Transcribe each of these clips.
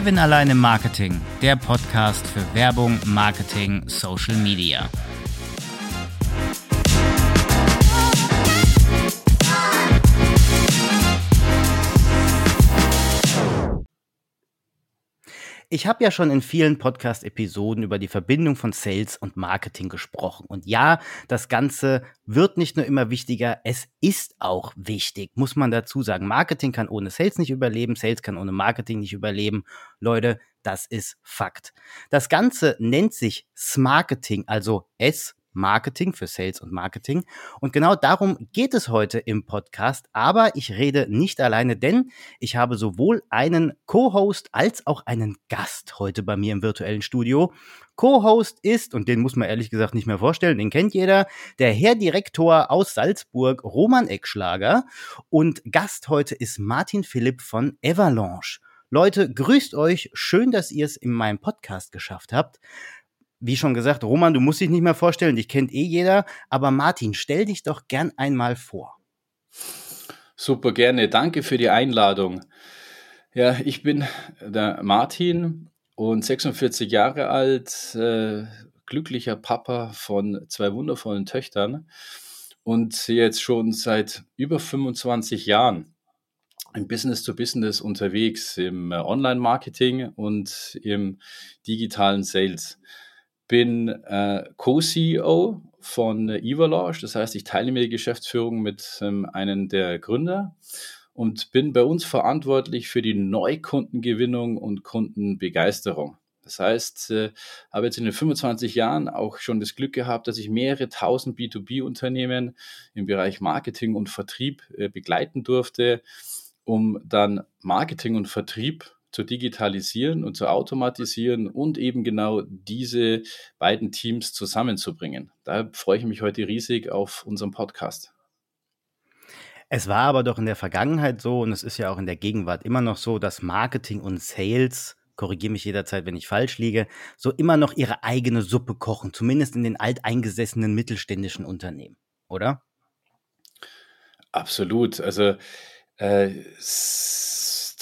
Kevin allein im Marketing, der Podcast für Werbung, Marketing, Social Media. Ich habe ja schon in vielen Podcast-Episoden über die Verbindung von Sales und Marketing gesprochen. Und ja, das Ganze wird nicht nur immer wichtiger, es ist auch wichtig, muss man dazu sagen. Marketing kann ohne Sales nicht überleben, Sales kann ohne Marketing nicht überleben. Leute, das ist Fakt. Das Ganze nennt sich Smarketing, also S Marketing, für Sales und Marketing. Und genau darum geht es heute im Podcast. Aber ich rede nicht alleine, denn ich habe sowohl einen Co-Host als auch einen Gast heute bei mir im virtuellen Studio. Co-Host ist, und den muss man ehrlich gesagt nicht mehr vorstellen, den kennt jeder, der Herr Direktor aus Salzburg, Roman Eckschlager. Und Gast heute ist Martin Philipp von Avalanche. Leute, grüßt euch. Schön, dass ihr es in meinem Podcast geschafft habt wie schon gesagt, Roman, du musst dich nicht mehr vorstellen, dich kennt eh jeder, aber Martin, stell dich doch gern einmal vor. Super gerne, danke für die Einladung. Ja, ich bin der Martin und 46 Jahre alt, äh, glücklicher Papa von zwei wundervollen Töchtern und jetzt schon seit über 25 Jahren im Business to Business unterwegs, im Online-Marketing und im digitalen Sales bin äh, Co-CEO von äh, das heißt, ich teile mir die Geschäftsführung mit ähm, einem der Gründer und bin bei uns verantwortlich für die Neukundengewinnung und Kundenbegeisterung. Das heißt, äh, habe jetzt in den 25 Jahren auch schon das Glück gehabt, dass ich mehrere tausend B2B-Unternehmen im Bereich Marketing und Vertrieb äh, begleiten durfte, um dann Marketing und Vertrieb zu digitalisieren und zu automatisieren und eben genau diese beiden Teams zusammenzubringen. Da freue ich mich heute riesig auf unseren Podcast. Es war aber doch in der Vergangenheit so und es ist ja auch in der Gegenwart immer noch so, dass Marketing und Sales korrigiere mich jederzeit, wenn ich falsch liege, so immer noch ihre eigene Suppe kochen, zumindest in den alteingesessenen mittelständischen Unternehmen, oder? Absolut. Also äh,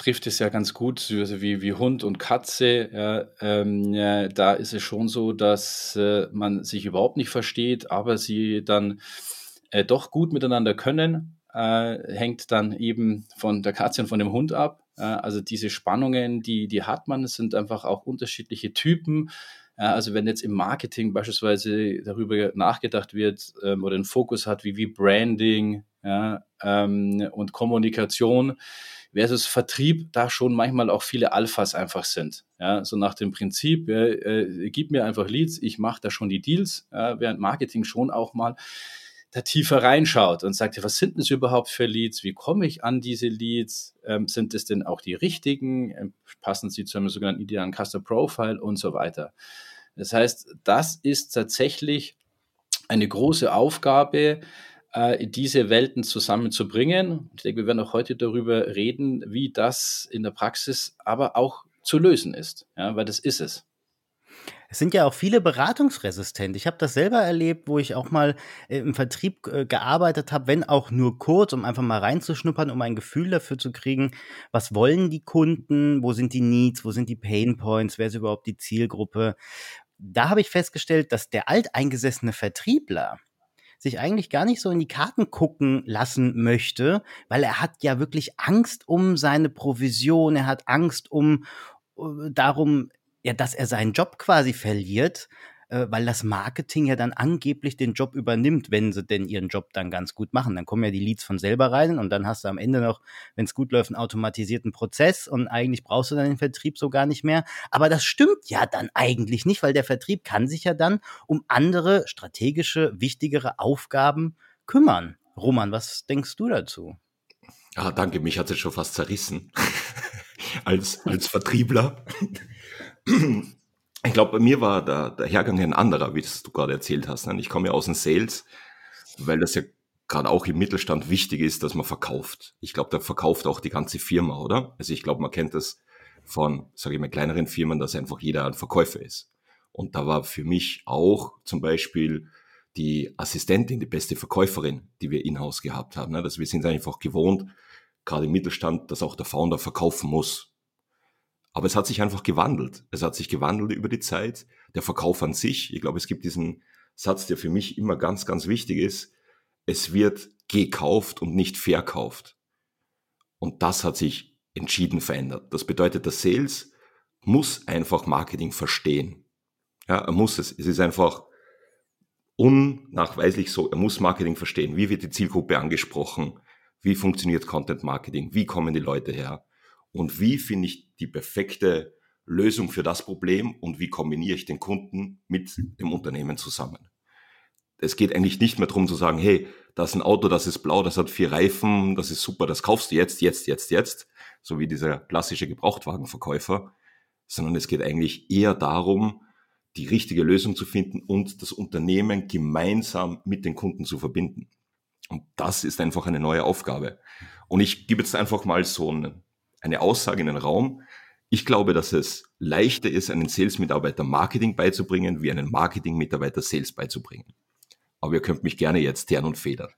trifft es ja ganz gut, also wie, wie Hund und Katze. Ja, ähm, ja, da ist es schon so, dass äh, man sich überhaupt nicht versteht, aber sie dann äh, doch gut miteinander können. Äh, hängt dann eben von der Katze und von dem Hund ab. also diese Spannungen, die, die hat man, sind einfach auch unterschiedliche Typen. also wenn jetzt im Marketing beispielsweise darüber nachgedacht wird ähm, oder einen Fokus hat, wie, wie Branding ja, ähm, und Kommunikation, versus Vertrieb da schon manchmal auch viele Alphas einfach sind. Ja, so nach dem Prinzip, äh, gib mir einfach Leads, ich mache da schon die Deals, äh, während Marketing schon auch mal da tiefer reinschaut und sagt, was sind das überhaupt für Leads? Wie komme ich an diese Leads? Ähm, sind es denn auch die richtigen? Ähm, passen sie zu einem sogenannten idealen Customer Profile und so weiter? Das heißt, das ist tatsächlich eine große Aufgabe, äh, diese Welten zusammenzubringen. Ich denke, wir werden auch heute darüber reden, wie das in der Praxis aber auch zu lösen ist, ja, weil das ist es. Es sind ja auch viele beratungsresistent. Ich habe das selber erlebt, wo ich auch mal äh, im Vertrieb äh, gearbeitet habe, wenn auch nur kurz, um einfach mal reinzuschnuppern, um ein Gefühl dafür zu kriegen, was wollen die Kunden, wo sind die Needs, wo sind die Pain Points, wer ist überhaupt die Zielgruppe. Da habe ich festgestellt, dass der alteingesessene Vertriebler, sich eigentlich gar nicht so in die Karten gucken lassen möchte, weil er hat ja wirklich Angst um seine Provision, er hat Angst um uh, darum, ja, dass er seinen Job quasi verliert äh, weil das Marketing ja dann angeblich den Job übernimmt, wenn sie denn ihren Job dann ganz gut machen. Dann kommen ja die Leads von selber rein und dann hast du am Ende noch, wenn es gut läuft, einen automatisierten Prozess und eigentlich brauchst du dann den Vertrieb so gar nicht mehr. Aber das stimmt ja dann eigentlich nicht, weil der Vertrieb kann sich ja dann um andere strategische, wichtigere Aufgaben kümmern. Roman, was denkst du dazu? Ah, danke, mich hat es schon fast zerrissen. als, als Vertriebler ich glaube, bei mir war der, der Hergang ein anderer, wie das du gerade erzählt hast. Ne? Ich komme ja aus dem Sales, weil das ja gerade auch im Mittelstand wichtig ist, dass man verkauft. Ich glaube, da verkauft auch die ganze Firma, oder? Also ich glaube, man kennt das von, sage ich mal, kleineren Firmen, dass einfach jeder ein Verkäufer ist. Und da war für mich auch zum Beispiel die Assistentin die beste Verkäuferin, die wir in-house gehabt haben. Ne? Dass wir sind einfach gewohnt, gerade im Mittelstand, dass auch der Founder verkaufen muss. Aber es hat sich einfach gewandelt. Es hat sich gewandelt über die Zeit. Der Verkauf an sich, ich glaube, es gibt diesen Satz, der für mich immer ganz, ganz wichtig ist. Es wird gekauft und nicht verkauft. Und das hat sich entschieden verändert. Das bedeutet, der Sales muss einfach Marketing verstehen. Ja, er muss es. Es ist einfach unnachweislich so. Er muss Marketing verstehen. Wie wird die Zielgruppe angesprochen? Wie funktioniert Content Marketing? Wie kommen die Leute her? Und wie finde ich die perfekte Lösung für das Problem und wie kombiniere ich den Kunden mit dem Unternehmen zusammen? Es geht eigentlich nicht mehr darum zu sagen, hey, das ist ein Auto, das ist blau, das hat vier Reifen, das ist super, das kaufst du jetzt, jetzt, jetzt, jetzt, so wie dieser klassische Gebrauchtwagenverkäufer, sondern es geht eigentlich eher darum, die richtige Lösung zu finden und das Unternehmen gemeinsam mit den Kunden zu verbinden. Und das ist einfach eine neue Aufgabe. Und ich gebe jetzt einfach mal so eine, eine Aussage in den Raum. Ich glaube, dass es leichter ist, einen Sales-Mitarbeiter Marketing beizubringen, wie einen Marketing-Mitarbeiter Sales beizubringen. Aber ihr könnt mich gerne jetzt tern und federn.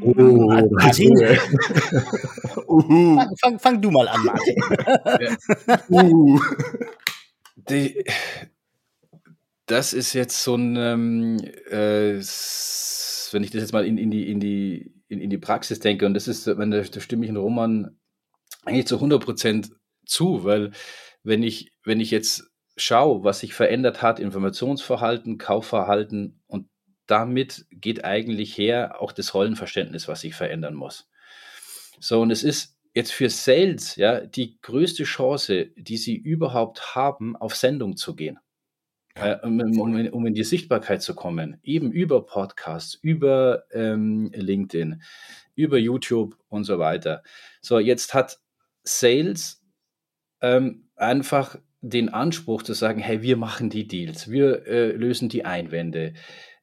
Oh, Martin. uh. fang, fang, du mal an, Martin. uh. Die, das ist jetzt so ein, ähm, äh, wenn ich das jetzt mal in, in, die, in, die, in, in die Praxis denke, und das ist, wenn da, da stimme ich in Roman eigentlich zu 100 Prozent zu, weil wenn ich, wenn ich jetzt schaue, was sich verändert hat, Informationsverhalten, Kaufverhalten und damit geht eigentlich her auch das Rollenverständnis, was sich verändern muss. So, und es ist jetzt für Sales ja die größte Chance, die sie überhaupt haben, auf Sendung zu gehen. Äh, um, um, um, in die Sichtbarkeit zu kommen, eben über Podcasts, über ähm, LinkedIn, über YouTube und so weiter. So, jetzt hat Sales ähm, einfach den Anspruch zu sagen, hey, wir machen die Deals, wir äh, lösen die Einwände,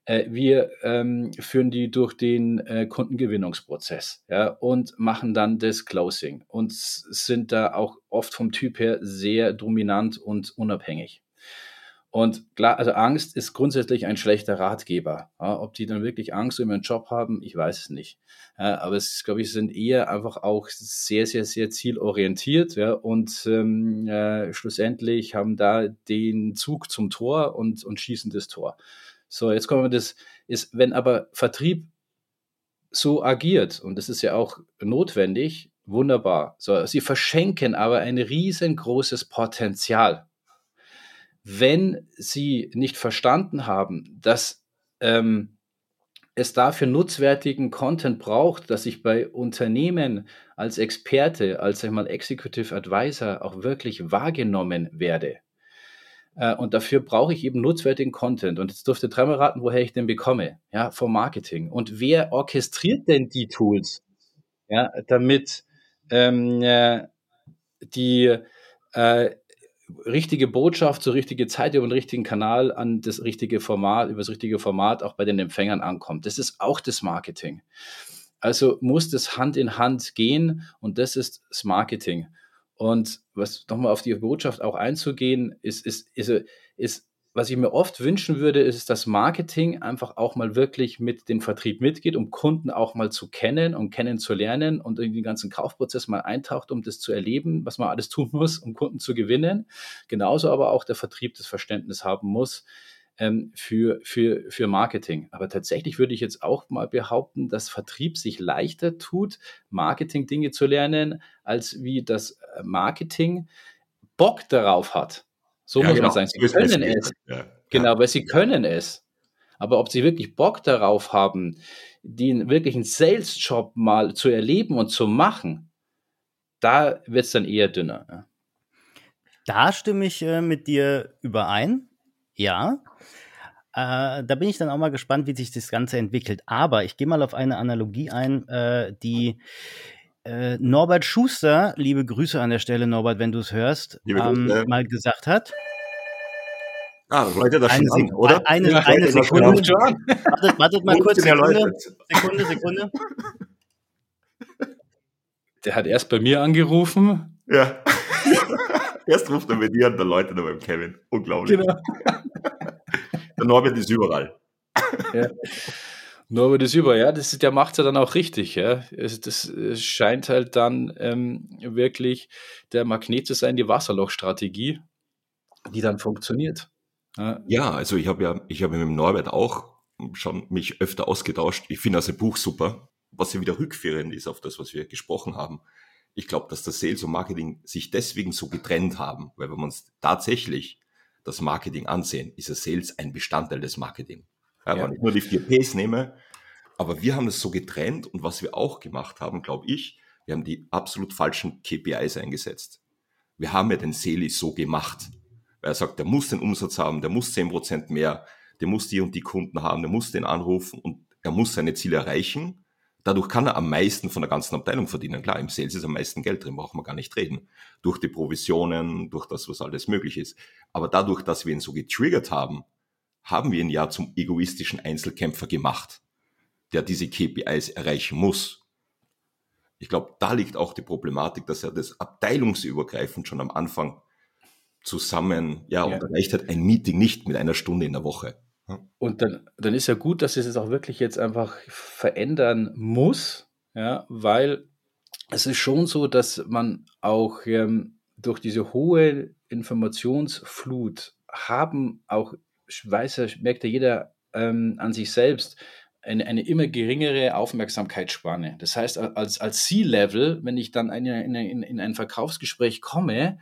äh, wir ähm, führen die durch den äh, Kundengewinnungsprozess ja, und machen dann das Closing und sind da auch oft vom Typ her sehr dominant und unabhängig. Und klar, also Angst ist grundsätzlich ein schlechter Ratgeber. Ja, ob die dann wirklich Angst um ihren Job haben, ich weiß es nicht. Ja, aber es, glaube ich, sind eher einfach auch sehr, sehr, sehr zielorientiert. Ja, und ähm, äh, schlussendlich haben da den Zug zum Tor und, und schießen das Tor. So, jetzt kommen wir das, ist, wenn aber Vertrieb so agiert, und das ist ja auch notwendig, wunderbar. So, sie verschenken aber ein riesengroßes Potenzial wenn sie nicht verstanden haben, dass ähm, es dafür nutzwertigen Content braucht, dass ich bei Unternehmen als Experte, als sag mal, Executive Advisor auch wirklich wahrgenommen werde. Äh, und dafür brauche ich eben nutzwertigen Content. Und jetzt dürfte dreimal raten, woher ich den bekomme. Ja, vom Marketing. Und wer orchestriert denn die Tools? Ja, damit ähm, äh, die äh, richtige Botschaft zur richtigen Zeit über den richtigen Kanal an das richtige Format, über das richtige Format auch bei den Empfängern ankommt. Das ist auch das Marketing. Also muss das Hand in Hand gehen und das ist das Marketing. Und was nochmal auf die Botschaft auch einzugehen, ist, ist, ist, ist was ich mir oft wünschen würde, ist, dass Marketing einfach auch mal wirklich mit dem Vertrieb mitgeht, um Kunden auch mal zu kennen und kennenzulernen und in den ganzen Kaufprozess mal eintaucht, um das zu erleben, was man alles tun muss, um Kunden zu gewinnen. Genauso aber auch der Vertrieb das Verständnis haben muss ähm, für, für, für Marketing. Aber tatsächlich würde ich jetzt auch mal behaupten, dass Vertrieb sich leichter tut, Marketing-Dinge zu lernen, als wie das äh, Marketing Bock darauf hat so ja, muss genau. man sagen. Sie können es. Ja. Genau, weil sie können es. Aber ob sie wirklich Bock darauf haben, den wirklichen Sales-Job mal zu erleben und zu machen, da wird es dann eher dünner. Da stimme ich äh, mit dir überein. Ja. Äh, da bin ich dann auch mal gespannt, wie sich das Ganze entwickelt. Aber ich gehe mal auf eine Analogie ein, äh, die äh, Norbert Schuster, liebe Grüße an der Stelle, Norbert, wenn du es hörst, ähm, mal gesagt hat. Ah, Leute, das eine, schon an, oder? Eine, ja, eine Sekunde. Wartet, wartet mal kurz. Sekunde, Sekunde, Sekunde. Der hat erst bei mir angerufen. Ja. erst ruft er bei dir an, der Leute dann beim Kevin. Unglaublich. Genau. Der Norbert ist überall. Ja. Norbert ist über, ja, das, der macht es ja dann auch richtig, ja. Es, das scheint halt dann ähm, wirklich der Magnet zu sein, die Wasserlochstrategie, die dann funktioniert. Ja, ja also ich habe ja, ich habe mit Norbert auch schon mich öfter ausgetauscht. Ich finde das Buch super, was ja wieder rückführend ist auf das, was wir gesprochen haben. Ich glaube, dass das Sales und Marketing sich deswegen so getrennt haben, weil wenn wir uns tatsächlich das Marketing ansehen, ist das Sales ein Bestandteil des Marketing. Ja. Wenn ich nur die vier Ps nehme, aber wir haben das so getrennt und was wir auch gemacht haben, glaube ich, wir haben die absolut falschen KPIs eingesetzt. Wir haben ja den Sales so gemacht. Weil er sagt, der muss den Umsatz haben, der muss zehn Prozent mehr, der muss die und die Kunden haben, der muss den anrufen und er muss seine Ziele erreichen. Dadurch kann er am meisten von der ganzen Abteilung verdienen. Klar, im Sales ist am meisten Geld drin, braucht man gar nicht reden. Durch die Provisionen, durch das, was alles möglich ist. Aber dadurch, dass wir ihn so getriggert haben, haben wir ihn ja zum egoistischen Einzelkämpfer gemacht, der diese KPIs erreichen muss. Ich glaube, da liegt auch die Problematik, dass er das abteilungsübergreifend schon am Anfang zusammen, ja, ja. und erreicht hat ein Meeting nicht mit einer Stunde in der Woche. Und dann, dann ist ja gut, dass es es auch wirklich jetzt einfach verändern muss, ja, weil es ist schon so, dass man auch ähm, durch diese hohe Informationsflut haben auch, weiß er, merkt ja jeder ähm, an sich selbst, eine, eine immer geringere Aufmerksamkeitsspanne. Das heißt, als, als C-Level, wenn ich dann in, in, in ein Verkaufsgespräch komme,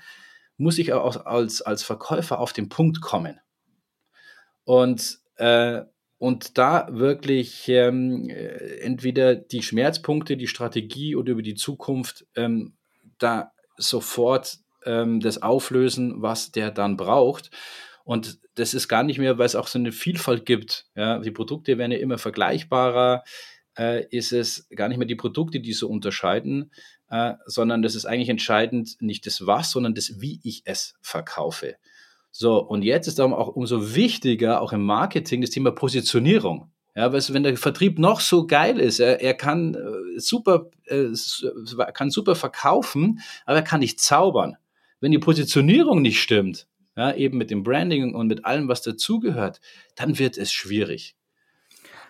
muss ich auch als, als Verkäufer auf den Punkt kommen. Und, äh, und da wirklich ähm, äh, entweder die Schmerzpunkte, die Strategie oder über die Zukunft ähm, da sofort ähm, das auflösen, was der dann braucht. Und das ist gar nicht mehr, weil es auch so eine Vielfalt gibt. Ja, die Produkte werden ja immer vergleichbarer. Äh, ist es gar nicht mehr die Produkte, die so unterscheiden, äh, sondern das ist eigentlich entscheidend nicht das Was, sondern das Wie ich es verkaufe. So, und jetzt ist darum auch umso wichtiger, auch im Marketing, das Thema Positionierung. Ja, weil wenn der Vertrieb noch so geil ist, er, er kann äh, super, äh, kann super verkaufen, aber er kann nicht zaubern. Wenn die Positionierung nicht stimmt, ja, eben mit dem Branding und mit allem, was dazugehört, dann wird es schwierig.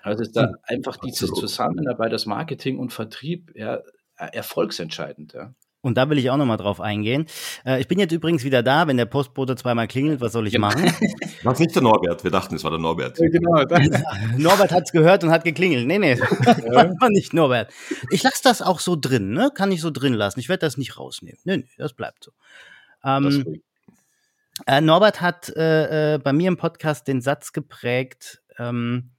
Also ist da hm, einfach diese Zusammenarbeit, das Marketing und Vertrieb, ja, erfolgsentscheidend. Ja. Und da will ich auch nochmal drauf eingehen. Äh, ich bin jetzt übrigens wieder da, wenn der Postbote zweimal klingelt, was soll ich genau. machen? War nicht der Norbert? Wir dachten, es war der Norbert. Ja, genau. Norbert hat's gehört und hat geklingelt. Nee, nee, war nicht Norbert. Ich lasse das auch so drin, ne? Kann ich so drin lassen. Ich werde das nicht rausnehmen. Nee, nee, das bleibt so. Ähm, äh, Norbert hat äh, äh, bei mir im Podcast den Satz geprägt, ähm,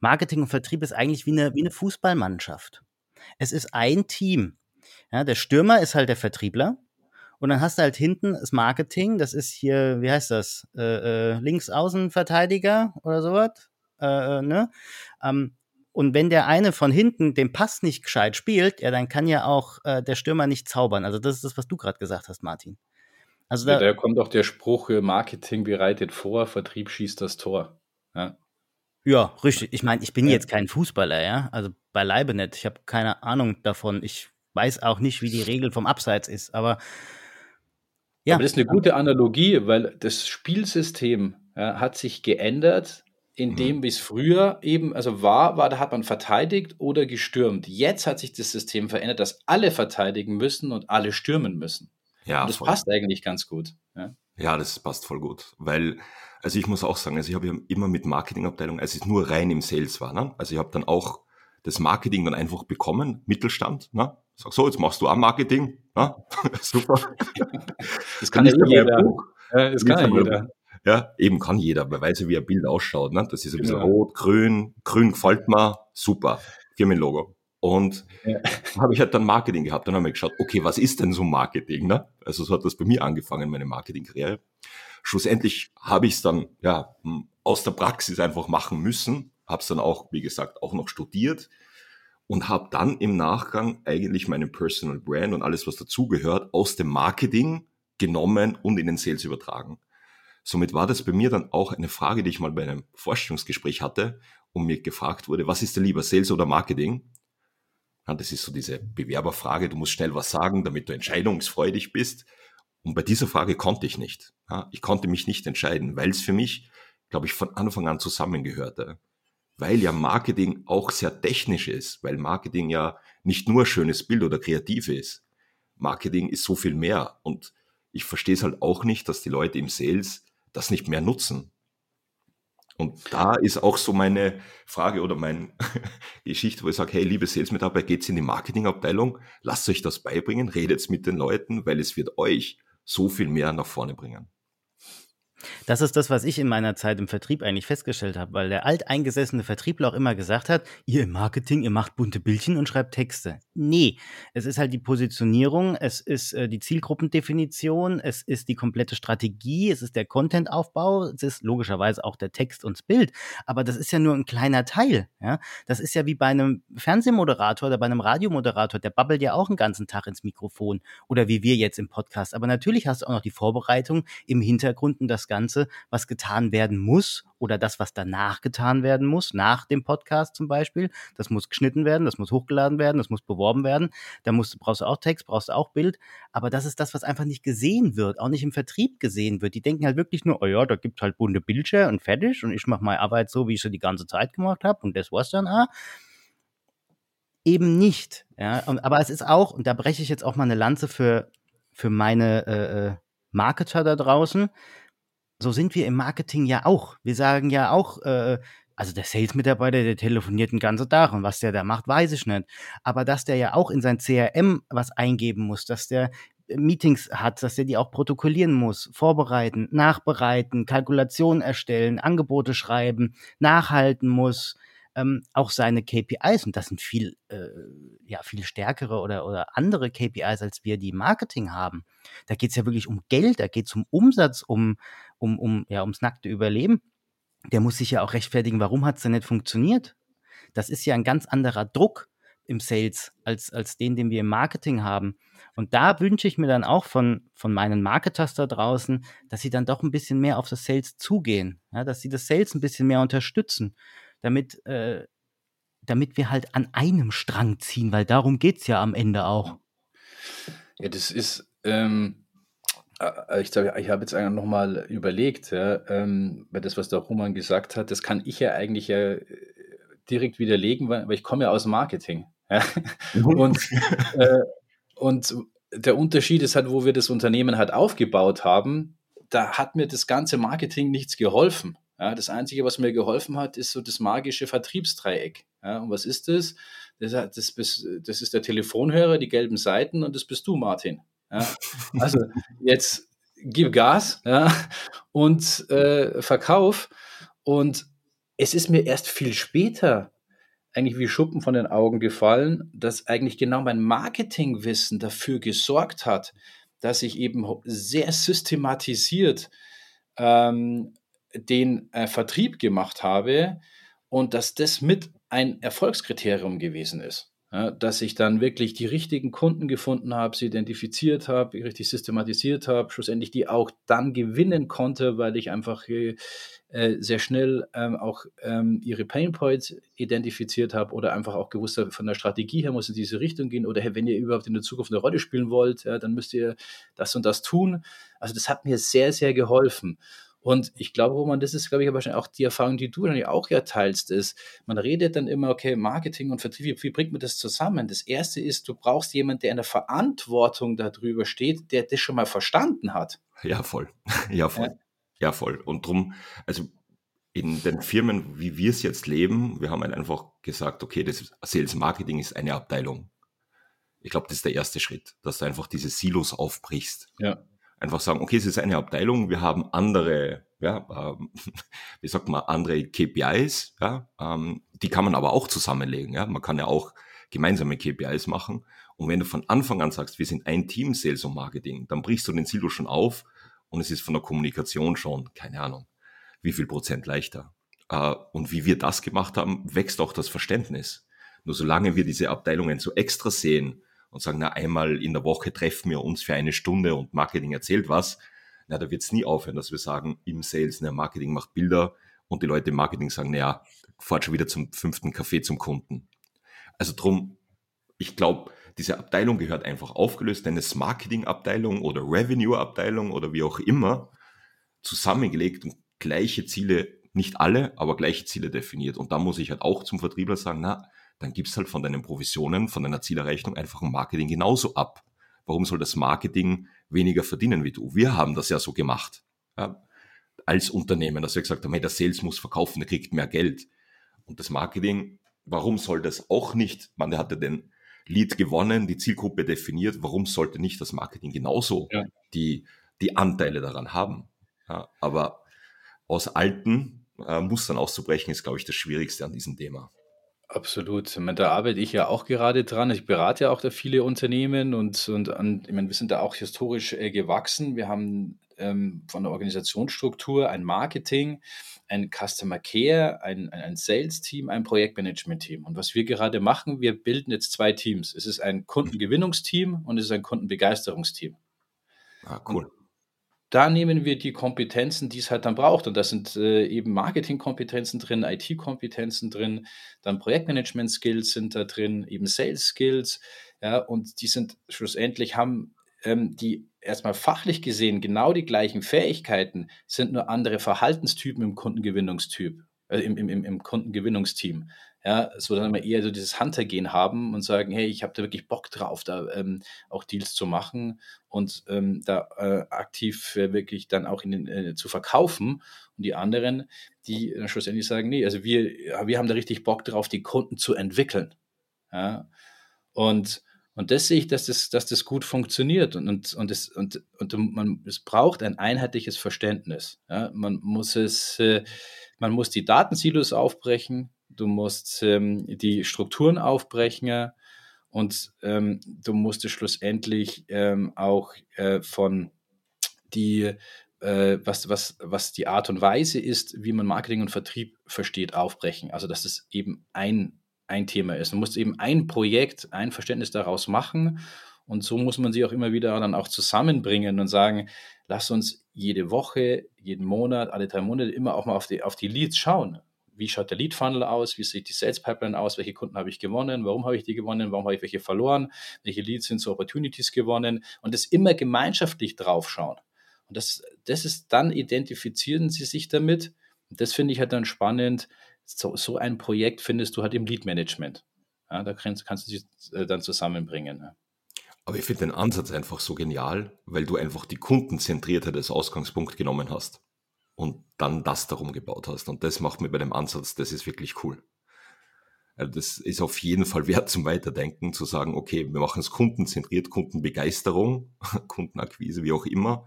Marketing und Vertrieb ist eigentlich wie eine, wie eine Fußballmannschaft. Es ist ein Team. Ja, der Stürmer ist halt der Vertriebler. Und dann hast du halt hinten das Marketing, das ist hier, wie heißt das? Äh, äh, Linksaußenverteidiger oder sowas. Äh, äh, ne? Ähm, und wenn der eine von hinten den Pass nicht gescheit spielt, ja, dann kann ja auch äh, der Stürmer nicht zaubern. Also das ist das, was du gerade gesagt hast, Martin. Also da, ja, da kommt auch der Spruch, Marketing bereitet vor, Vertrieb schießt das Tor. Ja, ja richtig. Ich meine, ich bin ja. jetzt kein Fußballer, ja. Also beileibe nicht. Ich habe keine Ahnung davon. Ich weiß auch nicht, wie die Regel vom Abseits ist, aber ja. Aber das ist eine gute Analogie, weil das Spielsystem ja, hat sich geändert, indem mhm. wie es früher eben, also war, war, da hat man verteidigt oder gestürmt. Jetzt hat sich das System verändert, dass alle verteidigen müssen und alle stürmen müssen. Ja, und das voll. passt eigentlich ganz gut. Ja. ja, das passt voll gut, weil also ich muss auch sagen, also ich habe ja immer mit Marketingabteilung, als ich nur rein im Sales war, ne? also ich habe dann auch das Marketing dann einfach bekommen, Mittelstand. Ne? Sag so, jetzt machst du auch Marketing. Ne? Super. Das kann ja jeder. Ja, das kann jeder. Ja, eben kann jeder, weil weiß ja, wie ein Bild ausschaut. Ne? Das ist ein bisschen genau. rot, grün, grün gefällt mir, super, Firmenlogo. Und ja. habe ich halt dann Marketing gehabt. Dann habe ich geschaut, okay, was ist denn so Marketing? Ne? Also so hat das bei mir angefangen, meine Marketingkarriere. Schlussendlich habe ich es dann ja aus der Praxis einfach machen müssen habe es dann auch, wie gesagt, auch noch studiert und habe dann im Nachgang eigentlich meinen Personal Brand und alles, was dazugehört, aus dem Marketing genommen und in den Sales übertragen. Somit war das bei mir dann auch eine Frage, die ich mal bei einem Vorstellungsgespräch hatte und mir gefragt wurde, was ist denn lieber, Sales oder Marketing? Das ist so diese Bewerberfrage, du musst schnell was sagen, damit du entscheidungsfreudig bist. Und bei dieser Frage konnte ich nicht. Ich konnte mich nicht entscheiden, weil es für mich, glaube ich, von Anfang an zusammengehörte weil ja Marketing auch sehr technisch ist, weil Marketing ja nicht nur schönes Bild oder kreativ ist. Marketing ist so viel mehr und ich verstehe es halt auch nicht, dass die Leute im Sales das nicht mehr nutzen. Und da ist auch so meine Frage oder meine Geschichte, wo ich sage, hey, liebe Sales-Mitarbeiter, geht's in die Marketingabteilung, lasst euch das beibringen, redet mit den Leuten, weil es wird euch so viel mehr nach vorne bringen. Das ist das, was ich in meiner Zeit im Vertrieb eigentlich festgestellt habe, weil der alteingesessene Vertriebler auch immer gesagt hat, ihr im Marketing, ihr macht bunte Bildchen und schreibt Texte. Nee, es ist halt die Positionierung, es ist äh, die Zielgruppendefinition, es ist die komplette Strategie, es ist der Contentaufbau, es ist logischerweise auch der Text und das Bild, aber das ist ja nur ein kleiner Teil. Ja? Das ist ja wie bei einem Fernsehmoderator oder bei einem Radiomoderator, der babbelt ja auch einen ganzen Tag ins Mikrofon oder wie wir jetzt im Podcast. Aber natürlich hast du auch noch die Vorbereitung im Hintergrund und das Ganze, was getan werden muss oder das, was danach getan werden muss, nach dem Podcast zum Beispiel. Das muss geschnitten werden, das muss hochgeladen werden, das muss beworben werden. Da musst, brauchst du auch Text, brauchst du auch Bild. Aber das ist das, was einfach nicht gesehen wird, auch nicht im Vertrieb gesehen wird. Die denken halt wirklich nur, oh ja, da gibt halt bunte Bildschirme und fertig und ich mache meine Arbeit so, wie ich sie die ganze Zeit gemacht habe und das war's dann. Ah eben nicht. Ja, aber es ist auch, und da breche ich jetzt auch mal eine Lanze für, für meine äh, äh Marketer da draußen so sind wir im Marketing ja auch. Wir sagen ja auch, äh, also der Sales-Mitarbeiter, der telefoniert den ganzen Tag und was der da macht, weiß ich nicht. Aber dass der ja auch in sein CRM was eingeben muss, dass der Meetings hat, dass er die auch protokollieren muss, vorbereiten, nachbereiten, Kalkulationen erstellen, Angebote schreiben, nachhalten muss, ähm, auch seine KPIs, und das sind viel, äh, ja, viel stärkere oder, oder andere KPIs, als wir die Marketing haben. Da geht es ja wirklich um Geld, da geht es um Umsatz, um, um, um, ja, ums nackte Überleben. Der muss sich ja auch rechtfertigen, warum hat es denn nicht funktioniert? Das ist ja ein ganz anderer Druck im Sales als, als den, den wir im Marketing haben. Und da wünsche ich mir dann auch von, von meinen Marketers da draußen, dass sie dann doch ein bisschen mehr auf das Sales zugehen, ja, dass sie das Sales ein bisschen mehr unterstützen, damit, äh, damit wir halt an einem Strang ziehen, weil darum geht es ja am Ende auch. Ja, das ist, ähm, äh, ich, ich habe jetzt einfach nochmal überlegt, ja, ähm, weil das, was der Roman gesagt hat, das kann ich ja eigentlich ja äh, direkt widerlegen, weil, weil ich komme ja aus Marketing. Ja? Mhm. Und, äh, und der Unterschied ist halt, wo wir das Unternehmen halt aufgebaut haben, da hat mir das ganze Marketing nichts geholfen. Ja, das Einzige, was mir geholfen hat, ist so das magische Vertriebsdreieck. Ja, und was ist das? Das, das, das ist der Telefonhörer, die gelben Seiten und das bist du, Martin. Ja, also jetzt gib Gas ja, und äh, verkauf. Und es ist mir erst viel später eigentlich wie Schuppen von den Augen gefallen, dass eigentlich genau mein Marketingwissen dafür gesorgt hat, dass ich eben sehr systematisiert ähm, den äh, Vertrieb gemacht habe und dass das mit ein Erfolgskriterium gewesen ist. Ja, dass ich dann wirklich die richtigen Kunden gefunden habe, sie identifiziert habe, richtig systematisiert habe, schlussendlich die auch dann gewinnen konnte, weil ich einfach äh, sehr schnell ähm, auch ähm, ihre Painpoints identifiziert habe oder einfach auch gewusst habe, von der Strategie her muss in diese Richtung gehen oder hey, wenn ihr überhaupt in der Zukunft eine Rolle spielen wollt, ja, dann müsst ihr das und das tun. Also das hat mir sehr, sehr geholfen. Und ich glaube, Roman, das ist, glaube ich, wahrscheinlich auch die Erfahrung, die du dann ja auch ja teilst, ist, man redet dann immer, okay, Marketing und Vertrieb, wie, wie bringt man das zusammen? Das erste ist, du brauchst jemanden, der in der Verantwortung darüber steht, der das schon mal verstanden hat. Ja, voll. Ja, voll. Ja, ja voll. Und drum, also in den Firmen, wie wir es jetzt leben, wir haben halt einfach gesagt, okay, das Sales Marketing ist eine Abteilung. Ich glaube, das ist der erste Schritt, dass du einfach diese Silos aufbrichst. Ja einfach sagen, okay, es ist eine Abteilung, wir haben andere, ja, ähm, wie sagt man, andere KPIs, ja, ähm, die kann man aber auch zusammenlegen, ja, man kann ja auch gemeinsame KPIs machen und wenn du von Anfang an sagst, wir sind ein Team Sales und Marketing, dann brichst du den Silo schon auf und es ist von der Kommunikation schon, keine Ahnung, wie viel Prozent leichter. Äh, und wie wir das gemacht haben, wächst auch das Verständnis. Nur solange wir diese Abteilungen so extra sehen, und sagen, na, einmal in der Woche treffen wir uns für eine Stunde und Marketing erzählt was, na, da wird es nie aufhören, dass wir sagen, im Sales, na, Marketing macht Bilder und die Leute im Marketing sagen, naja, fahrt schon wieder zum fünften Kaffee zum Kunden. Also drum, ich glaube, diese Abteilung gehört einfach aufgelöst, denn es Marketing-Abteilung oder Revenue-Abteilung oder wie auch immer zusammengelegt und gleiche Ziele nicht alle, aber gleiche Ziele definiert. Und da muss ich halt auch zum Vertriebler sagen, na, dann gibst halt von deinen Provisionen, von deiner Zielerrechnung einfach ein Marketing genauso ab. Warum soll das Marketing weniger verdienen wie du? Wir haben das ja so gemacht. Ja, als Unternehmen, dass wir gesagt haben, hey, der Sales muss verkaufen, der kriegt mehr Geld. Und das Marketing, warum soll das auch nicht? Man, hatte den Lead gewonnen, die Zielgruppe definiert, warum sollte nicht das Marketing genauso ja. die, die Anteile daran haben? Ja, aber aus alten äh, Mustern auszubrechen, ist, glaube ich, das Schwierigste an diesem Thema. Absolut. Ich meine, da arbeite ich ja auch gerade dran. Ich berate ja auch da viele Unternehmen und, und an, ich meine, wir sind da auch historisch äh, gewachsen. Wir haben ähm, von der Organisationsstruktur ein Marketing, ein Customer Care, ein, ein, ein Sales-Team, ein Projektmanagement-Team. Und was wir gerade machen, wir bilden jetzt zwei Teams. Es ist ein Kundengewinnungsteam und es ist ein Kundenbegeisterungsteam. Ah, cool. Und da nehmen wir die Kompetenzen, die es halt dann braucht. Und da sind äh, eben Marketing-Kompetenzen drin, IT-Kompetenzen drin, dann Projektmanagement-Skills sind da drin, eben Sales-Skills. Ja, und die sind schlussendlich, haben ähm, die erstmal fachlich gesehen genau die gleichen Fähigkeiten, sind nur andere Verhaltenstypen im Kundengewinnungstyp, äh, im, im, im Kundengewinnungsteam ja, so dann wir eher so dieses Hunter-Gehen haben und sagen, hey, ich habe da wirklich Bock drauf, da ähm, auch Deals zu machen und ähm, da äh, aktiv äh, wirklich dann auch in den, äh, zu verkaufen. Und die anderen, die dann schlussendlich sagen, nee, also wir, wir haben da richtig Bock drauf, die Kunden zu entwickeln. Ja, und und das sehe ich, dass das, dass das gut funktioniert und, und, und, es, und, und man, es braucht ein einheitliches Verständnis. Ja? Man, muss es, äh, man muss die Datensilos aufbrechen, du musst ähm, die Strukturen aufbrechen und ähm, du musst schlussendlich ähm, auch äh, von die, äh, was, was, was die Art und Weise ist, wie man Marketing und Vertrieb versteht, aufbrechen. Also dass es eben ein, ein Thema ist. Man muss eben ein Projekt, ein Verständnis daraus machen und so muss man sie auch immer wieder dann auch zusammenbringen und sagen, lass uns jede Woche, jeden Monat, alle drei Monate immer auch mal auf die, auf die Leads schauen wie schaut der Lead Funnel aus, wie sieht die Sales Pipeline aus, welche Kunden habe ich gewonnen, warum habe ich die gewonnen, warum habe ich welche verloren, welche Leads sind zu Opportunities gewonnen und das immer gemeinschaftlich draufschauen. Und das, das ist dann, identifizieren sie sich damit. Und das finde ich halt dann spannend. So, so ein Projekt findest du halt im Lead Management. Ja, da kannst, kannst du sie äh, dann zusammenbringen. Aber ich finde den Ansatz einfach so genial, weil du einfach die Kundenzentriertheit als Ausgangspunkt genommen hast und dann das darum gebaut hast. Und das macht mir bei dem Ansatz, das ist wirklich cool. Also das ist auf jeden Fall wert zum Weiterdenken, zu sagen, okay, wir machen es kundenzentriert, Kundenbegeisterung, Kundenakquise, wie auch immer,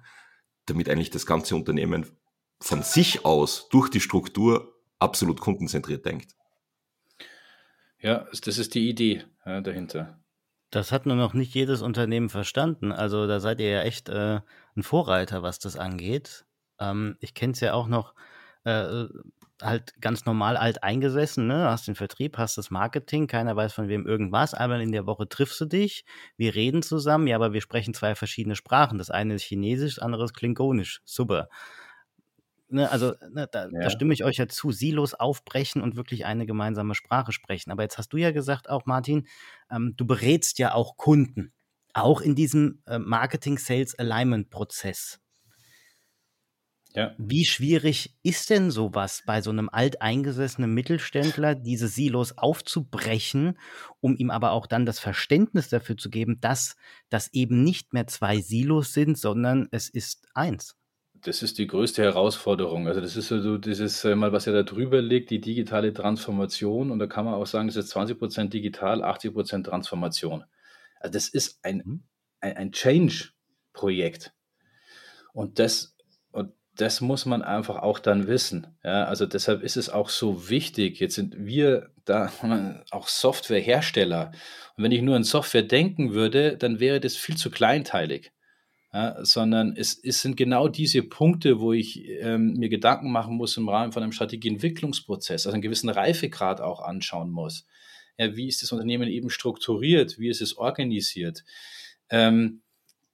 damit eigentlich das ganze Unternehmen von sich aus durch die Struktur absolut kundenzentriert denkt. Ja, das ist die Idee ja, dahinter. Das hat nur noch nicht jedes Unternehmen verstanden. Also da seid ihr ja echt äh, ein Vorreiter, was das angeht. Ähm, ich kenne es ja auch noch äh, halt ganz normal alt eingesessen, ne? Hast den Vertrieb, hast das Marketing, keiner weiß von wem irgendwas. Einmal in der Woche triffst du dich, wir reden zusammen, ja, aber wir sprechen zwei verschiedene Sprachen. Das eine ist Chinesisch, das andere ist Klingonisch. Super. Ne, also ne, da, ja. da, stimme ich euch ja zu, Silos aufbrechen und wirklich eine gemeinsame Sprache sprechen. Aber jetzt hast du ja gesagt auch, Martin, ähm, du berätst ja auch Kunden, auch in diesem äh, Marketing-Sales-Alignment-Prozess. Ja. Wie schwierig ist denn sowas bei so einem alteingesessenen Mittelständler, diese Silos aufzubrechen, um ihm aber auch dann das Verständnis dafür zu geben, dass das eben nicht mehr zwei Silos sind, sondern es ist eins? Das ist die größte Herausforderung. Also das ist so dieses äh, mal, was ja da drüber liegt, die digitale Transformation. Und da kann man auch sagen, das ist 20 Prozent digital, 80 Prozent Transformation. Also das ist ein, mhm. ein, ein Change-Projekt. Und das das muss man einfach auch dann wissen. Ja, also deshalb ist es auch so wichtig. Jetzt sind wir da auch Softwarehersteller. Und wenn ich nur an Software denken würde, dann wäre das viel zu kleinteilig. Ja, sondern es, es sind genau diese Punkte, wo ich ähm, mir Gedanken machen muss im Rahmen von einem Strategieentwicklungsprozess, also einen gewissen Reifegrad auch anschauen muss. Ja, wie ist das Unternehmen eben strukturiert? Wie ist es organisiert? Ähm,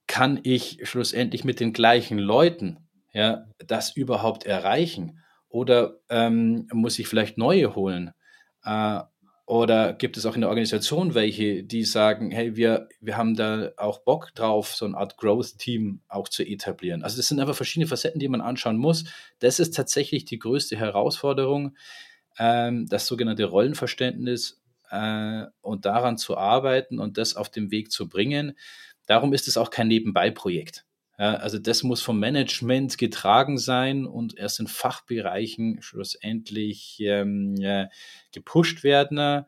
kann ich schlussendlich mit den gleichen Leuten ja, das überhaupt erreichen? Oder ähm, muss ich vielleicht neue holen? Äh, Oder gibt es auch in der Organisation welche, die sagen, hey, wir, wir haben da auch Bock drauf, so eine Art Growth-Team auch zu etablieren? Also das sind einfach verschiedene Facetten, die man anschauen muss. Das ist tatsächlich die größte Herausforderung, ähm, das sogenannte Rollenverständnis äh, und daran zu arbeiten und das auf den Weg zu bringen. Darum ist es auch kein Nebenbei-Projekt. Also das muss vom Management getragen sein und erst in Fachbereichen schlussendlich ähm, äh, gepusht werden.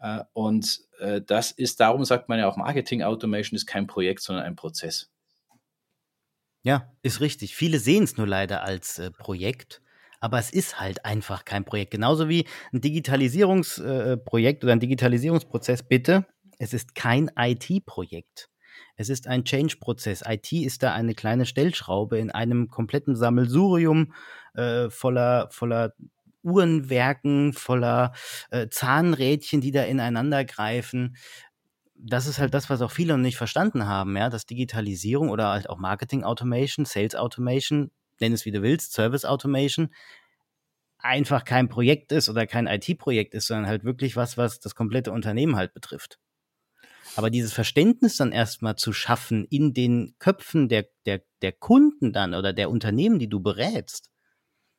Äh, und äh, das ist, darum sagt man ja auch, Marketing Automation ist kein Projekt, sondern ein Prozess. Ja, ist richtig. Viele sehen es nur leider als äh, Projekt, aber es ist halt einfach kein Projekt. Genauso wie ein Digitalisierungsprojekt äh, oder ein Digitalisierungsprozess, bitte. Es ist kein IT-Projekt. Es ist ein Change-Prozess. IT ist da eine kleine Stellschraube in einem kompletten Sammelsurium äh, voller, voller Uhrenwerken, voller äh, Zahnrädchen, die da ineinander greifen. Das ist halt das, was auch viele noch nicht verstanden haben, ja, dass Digitalisierung oder halt auch Marketing Automation, Sales Automation, nenn es wie du willst, Service Automation, einfach kein Projekt ist oder kein IT-Projekt ist, sondern halt wirklich was, was das komplette Unternehmen halt betrifft. Aber dieses Verständnis dann erstmal zu schaffen in den Köpfen der, der, der Kunden dann oder der Unternehmen, die du berätst,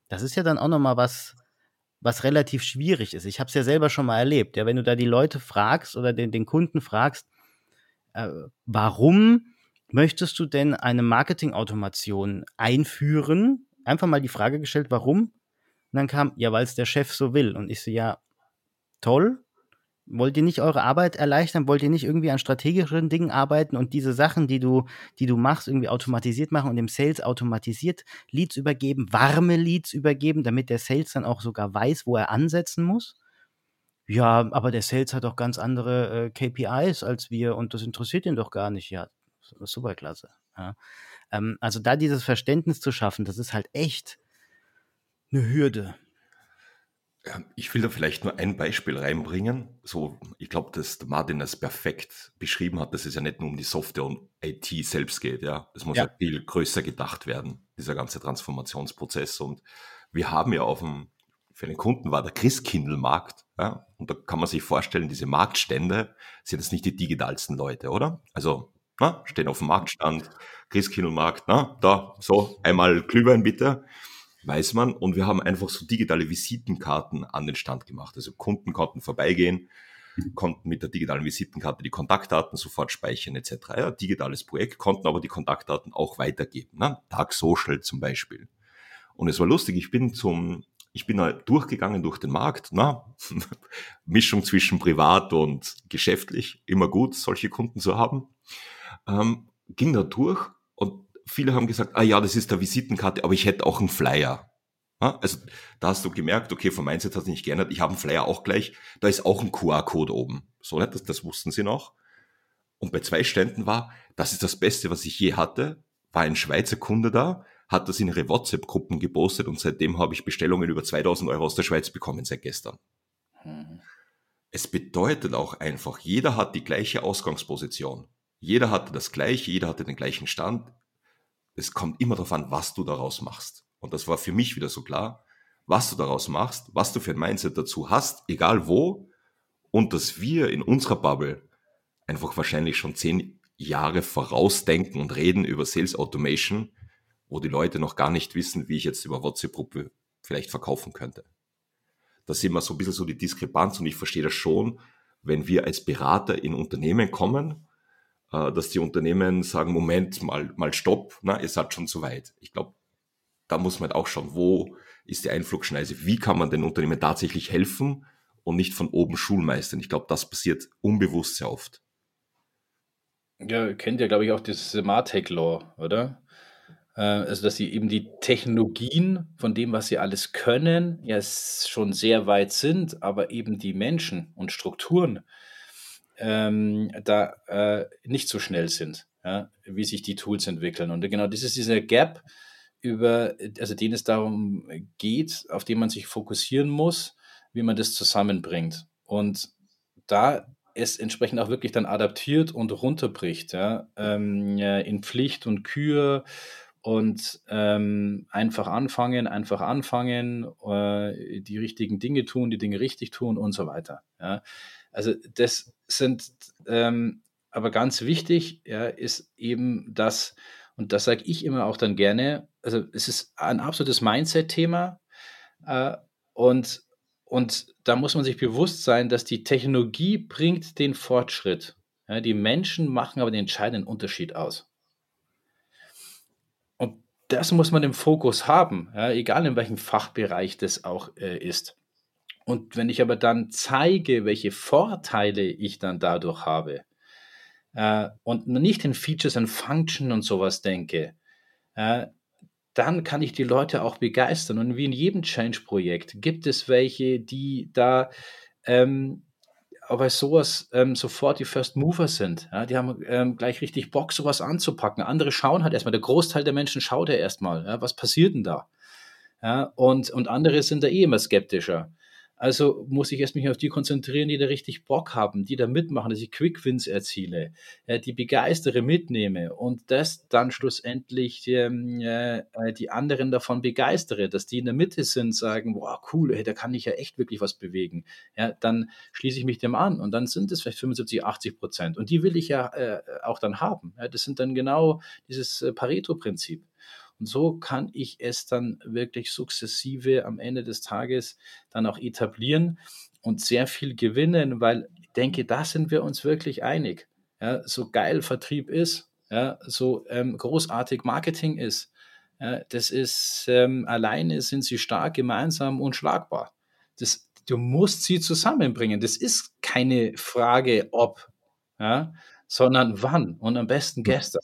das ist ja dann auch nochmal was, was relativ schwierig ist. Ich habe es ja selber schon mal erlebt. Ja, wenn du da die Leute fragst oder den, den Kunden fragst, äh, warum möchtest du denn eine Marketing-Automation einführen? Einfach mal die Frage gestellt, warum? Und dann kam, ja, weil es der Chef so will. Und ich so, ja, toll, Wollt ihr nicht eure Arbeit erleichtern? Wollt ihr nicht irgendwie an strategischen Dingen arbeiten und diese Sachen, die du, die du machst, irgendwie automatisiert machen und dem Sales automatisiert Leads übergeben, warme Leads übergeben, damit der Sales dann auch sogar weiß, wo er ansetzen muss? Ja, aber der Sales hat doch ganz andere äh, KPIs als wir und das interessiert ihn doch gar nicht. Ja, super klasse. Ja. Ähm, also da dieses Verständnis zu schaffen, das ist halt echt eine Hürde. Ja, ich will da vielleicht nur ein Beispiel reinbringen. So, ich glaube, dass Martin das perfekt beschrieben hat, dass es ja nicht nur um die Software und IT selbst geht. Ja, es muss ja. ja viel größer gedacht werden, dieser ganze Transformationsprozess. Und wir haben ja auf dem, für den Kunden war der Christkindlmarkt. Ja, und da kann man sich vorstellen, diese Marktstände sind jetzt nicht die digitalsten Leute, oder? Also, na, stehen auf dem Marktstand, Christkindlmarkt, na, da, so, einmal Glühwein bitte weiß man. Und wir haben einfach so digitale Visitenkarten an den Stand gemacht. Also Kunden konnten vorbeigehen, konnten mit der digitalen Visitenkarte die Kontaktdaten sofort speichern etc. Ja, digitales Projekt, konnten aber die Kontaktdaten auch weitergeben. Ne? Tag Social zum Beispiel. Und es war lustig, ich bin zum, ich bin halt durchgegangen durch den Markt, na, Mischung zwischen privat und geschäftlich, immer gut, solche Kunden zu haben. Ähm, ging da durch viele haben gesagt, ah ja, das ist der Visitenkarte, aber ich hätte auch einen Flyer. Also da hast du gemerkt, okay, vom Mindset hat sich nicht geändert, ich habe einen Flyer auch gleich, da ist auch ein QR-Code oben. So, das, das wussten sie noch. Und bei zwei Ständen war, das ist das Beste, was ich je hatte, war ein Schweizer Kunde da, hat das in ihre WhatsApp-Gruppen gepostet und seitdem habe ich Bestellungen über 2000 Euro aus der Schweiz bekommen seit gestern. Mhm. Es bedeutet auch einfach, jeder hat die gleiche Ausgangsposition. Jeder hatte das gleiche, jeder hatte den gleichen Stand es kommt immer darauf an, was du daraus machst. Und das war für mich wieder so klar, was du daraus machst, was du für ein Mindset dazu hast, egal wo, und dass wir in unserer Bubble einfach wahrscheinlich schon zehn Jahre vorausdenken und reden über Sales Automation, wo die Leute noch gar nicht wissen, wie ich jetzt über WhatsApp-Gruppe vielleicht verkaufen könnte. Da sehen wir so ein bisschen so die Diskrepanz und ich verstehe das schon, wenn wir als Berater in Unternehmen kommen äh, dass die Unternehmen sagen, Moment, mal, mal stopp, na, ihr seid schon zu weit. Ich glaube, da muss man halt auch schauen, wo ist die Einflugschneise, wie kann man den Unternehmen tatsächlich helfen und nicht von oben Schulmeistern. Ich glaube, das passiert unbewusst sehr oft. Ja, kennt ja, glaube ich, auch das Martech Law, oder? Äh, also, dass sie eben die Technologien von dem, was sie alles können, ja schon sehr weit sind, aber eben die Menschen und Strukturen, ähm, da äh, nicht so schnell sind, ja, wie sich die Tools entwickeln. Und genau das ist dieser Gap, über, also den es darum geht, auf den man sich fokussieren muss, wie man das zusammenbringt. Und da es entsprechend auch wirklich dann adaptiert und runterbricht, ja, ähm, in Pflicht und Kür und ähm, einfach anfangen, einfach anfangen, äh, die richtigen Dinge tun, die Dinge richtig tun und so weiter. Ja. Also das sind ähm, aber ganz wichtig, ja, ist eben das, und das sage ich immer auch dann gerne, also es ist ein absolutes Mindset-Thema äh, und, und da muss man sich bewusst sein, dass die Technologie bringt den Fortschritt. Ja, die Menschen machen aber den entscheidenden Unterschied aus das muss man im Fokus haben, ja, egal in welchem Fachbereich das auch äh, ist. Und wenn ich aber dann zeige, welche Vorteile ich dann dadurch habe äh, und nicht in Features und Function und sowas denke, äh, dann kann ich die Leute auch begeistern. Und wie in jedem Change-Projekt gibt es welche, die da ähm, aber sowas ähm, sofort die First Mover sind. Ja, die haben ähm, gleich richtig Bock, sowas anzupacken. Andere schauen halt erstmal. Der Großteil der Menschen schaut ja erstmal. Ja, was passiert denn da? Ja, und, und andere sind da eh immer skeptischer. Also muss ich erst mich auf die konzentrieren, die da richtig Bock haben, die da mitmachen, dass ich Quick-Wins erziele, äh, die begeistere mitnehme und das dann schlussendlich ähm, äh, die anderen davon begeistere, dass die in der Mitte sind, sagen, wow, cool, hey, da kann ich ja echt wirklich was bewegen. Ja, dann schließe ich mich dem an und dann sind es vielleicht 75, 80 Prozent und die will ich ja äh, auch dann haben. Das sind dann genau dieses äh, Pareto-Prinzip. Und so kann ich es dann wirklich sukzessive am Ende des Tages dann auch etablieren und sehr viel gewinnen, weil ich denke, da sind wir uns wirklich einig. Ja, so geil Vertrieb ist, ja, so ähm, großartig Marketing ist, ja, das ist ähm, alleine sind sie stark, gemeinsam unschlagbar. Das, du musst sie zusammenbringen. Das ist keine Frage, ob, ja, sondern wann und am besten gestern.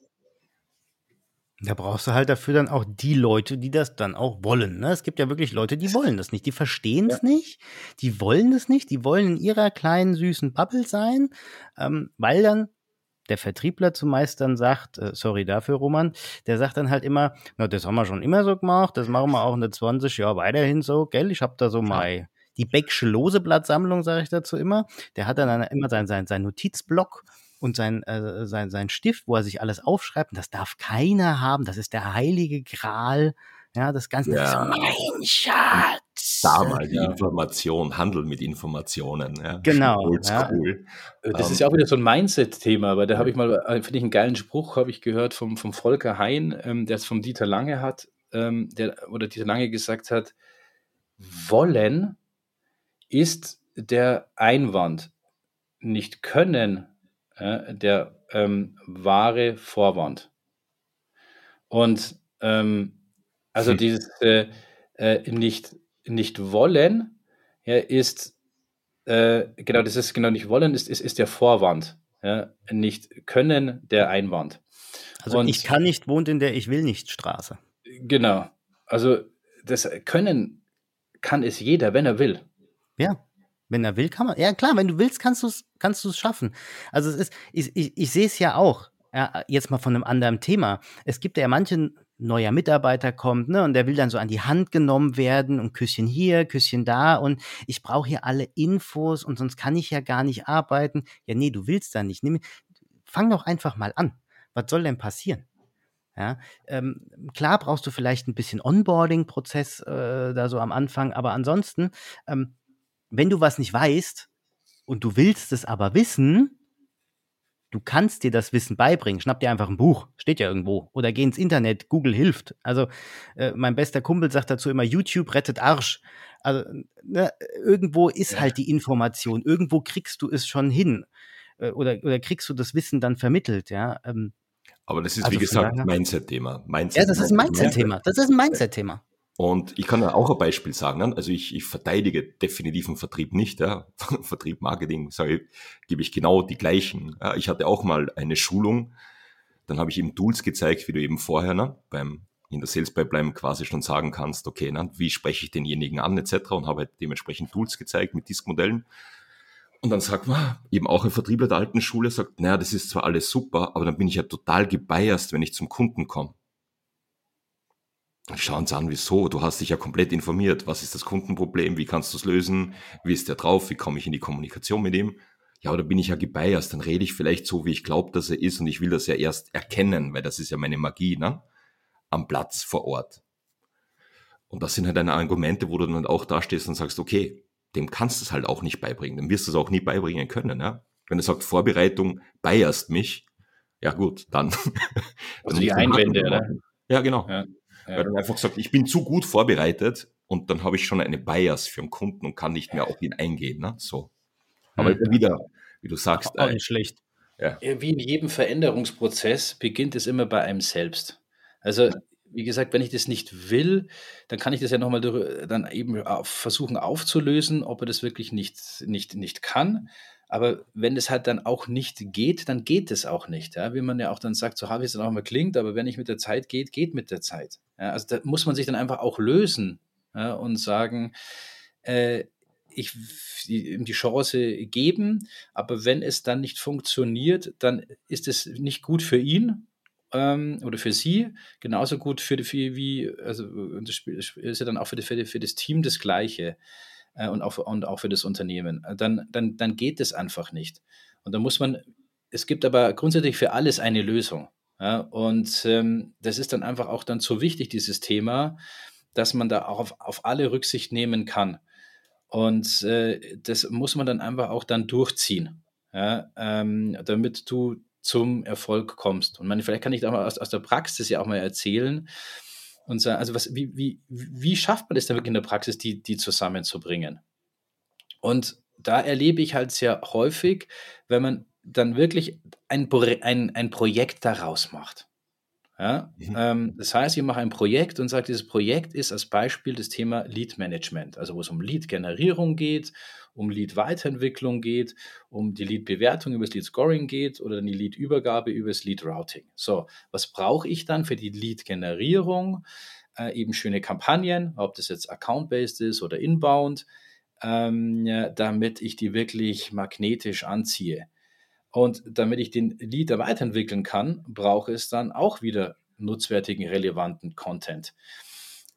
Da brauchst du halt dafür dann auch die Leute, die das dann auch wollen. Ne? Es gibt ja wirklich Leute, die wollen das nicht. Die verstehen es ja. nicht, die wollen das nicht, die wollen in ihrer kleinen süßen Bubble sein, ähm, weil dann der Vertriebler zumeist dann sagt, äh, sorry dafür, Roman, der sagt dann halt immer, na, das haben wir schon immer so gemacht, das machen wir auch in der 20 Jahre weiterhin so, gell? Ich habe da so mal die Becksche Loseblattsammlung, sage ich dazu immer. Der hat dann immer sein, sein, sein Notizblock und sein, äh, sein, sein Stift, wo er sich alles aufschreibt. Und das darf keiner haben. Das ist der heilige Gral. Ja, das Ganze ja. ist so mein Schatz. Da mal die ja. Information, Handel mit Informationen. Ja. Genau. Ja. Cool. Äh, das um, ist ja auch wieder so ein Mindset-Thema, weil da habe ich mal, äh, finde ich einen geilen Spruch, habe ich gehört vom, vom Volker Hein, ähm, der es vom Dieter Lange hat, ähm, der, oder Dieter Lange gesagt hat, wollen ist der Einwand. Nicht können äh, der ähm, wahre Vorwand. Und ähm, also hm. dieses äh, äh, nicht, nicht wollen ja, ist, äh, genau, das ist genau nicht wollen, ist, ist, ist der Vorwand. Ja, nicht können, der Einwand. Also Und, ich kann nicht, wohnt in der Ich will nicht Straße. Genau. Also das Können kann es jeder, wenn er will. Ja. Wenn er will, kann man. Ja, klar, wenn du willst, kannst du es kannst schaffen. Also es ist, ich, ich, ich sehe es ja auch, ja, jetzt mal von einem anderen Thema. Es gibt ja manchen neuer Mitarbeiter kommt, ne, und der will dann so an die Hand genommen werden und Küsschen hier, Küsschen da und ich brauche hier alle Infos und sonst kann ich ja gar nicht arbeiten. Ja, nee, du willst da nicht. Nimm, fang doch einfach mal an. Was soll denn passieren? Ja, ähm, klar brauchst du vielleicht ein bisschen Onboarding-Prozess äh, da so am Anfang, aber ansonsten ähm, wenn du was nicht weißt und du willst es aber wissen, du kannst dir das Wissen beibringen. Schnapp dir einfach ein Buch, steht ja irgendwo. Oder geh ins Internet, Google hilft. Also äh, mein bester Kumpel sagt dazu immer, YouTube rettet Arsch. Also ne, irgendwo ist ja. halt die Information, irgendwo kriegst du es schon hin. Äh, oder, oder kriegst du das Wissen dann vermittelt, ja. Ähm, aber das ist, also wie gesagt, Mindset-Thema. Mindset ja, das ist ein Mindset-Thema. Das ist ein Mindset-Thema. Und ich kann ja auch ein Beispiel sagen. Ne? Also ich, ich verteidige definitiv einen Vertrieb nicht. Ja? Vertrieb, Marketing, sage ich, gebe ich genau die gleichen. Ja? Ich hatte auch mal eine Schulung, dann habe ich ihm Tools gezeigt, wie du eben vorher ne, beim in der Sales Pipeline quasi schon sagen kannst, okay, ne, wie spreche ich denjenigen an etc. und habe halt dementsprechend Tools gezeigt mit Disk-Modellen. Und dann sagt man, eben auch ein Vertriebler der alten Schule sagt, naja, das ist zwar alles super, aber dann bin ich ja total gebiased, wenn ich zum Kunden komme. Schauen uns an, wieso? Du hast dich ja komplett informiert. Was ist das Kundenproblem? Wie kannst du es lösen? Wie ist der drauf? Wie komme ich in die Kommunikation mit ihm? Ja, oder bin ich ja gebiased? Dann rede ich vielleicht so, wie ich glaube, dass er ist und ich will das ja erst erkennen, weil das ist ja meine Magie, ne? am Platz vor Ort. Und das sind halt deine Argumente, wo du dann auch da stehst und sagst, okay, dem kannst du es halt auch nicht beibringen. Dem wirst du es auch nie beibringen können. Ja? Wenn er sagt, Vorbereitung biased mich, ja gut, dann. Also die Einwände, oder? Ja, genau. Ja, ja. Weil dann einfach sagt, ich bin zu gut vorbereitet und dann habe ich schon eine Bias für den Kunden und kann nicht mehr auf ihn eingehen. Ne? So. Aber hm. wieder, wie du sagst. Auch nicht äh, schlecht. Ja. Wie in jedem Veränderungsprozess beginnt es immer bei einem selbst. Also wie gesagt, wenn ich das nicht will, dann kann ich das ja nochmal dann eben versuchen aufzulösen, ob er das wirklich nicht, nicht, nicht kann. Aber wenn es halt dann auch nicht geht, dann geht es auch nicht. Ja? Wie man ja auch dann sagt, so habe ich es dann auch mal klingt, aber wenn nicht mit der Zeit geht, geht mit der Zeit. Ja? Also da muss man sich dann einfach auch lösen ja? und sagen, äh, ich ihm die Chance geben, aber wenn es dann nicht funktioniert, dann ist es nicht gut für ihn ähm, oder für sie, genauso gut für, für wie, also das ist ja dann auch für, die, für, die, für das Team das Gleiche äh, und, auch, und auch für das Unternehmen. Dann, dann, dann geht es einfach nicht. Und da muss man, es gibt aber grundsätzlich für alles eine Lösung. Ja? Und ähm, das ist dann einfach auch dann so wichtig, dieses Thema, dass man da auch auf, auf alle Rücksicht nehmen kann. Und äh, das muss man dann einfach auch dann durchziehen, ja? ähm, damit du zum Erfolg kommst. Und man, vielleicht kann ich da mal aus, aus der Praxis ja auch mal erzählen und sagen, also was, wie, wie, wie schafft man es dann wirklich in der Praxis, die, die zusammenzubringen? Und da erlebe ich halt sehr häufig, wenn man dann wirklich ein, ein, ein Projekt daraus macht. Ja? Mhm. Ähm, das heißt, ich mache ein Projekt und sage, dieses Projekt ist als Beispiel das Thema Lead Management, also wo es um Lead-Generierung geht um Lead-Weiterentwicklung geht, um die Lead-Bewertung über das Lead-Scoring geht oder die Lead-Übergabe über das Lead-Routing. So, was brauche ich dann für die Lead-Generierung? Äh, eben schöne Kampagnen, ob das jetzt Account-based ist oder Inbound, ähm, ja, damit ich die wirklich magnetisch anziehe. Und damit ich den Lead weiterentwickeln kann, brauche es dann auch wieder nutzwertigen, relevanten Content.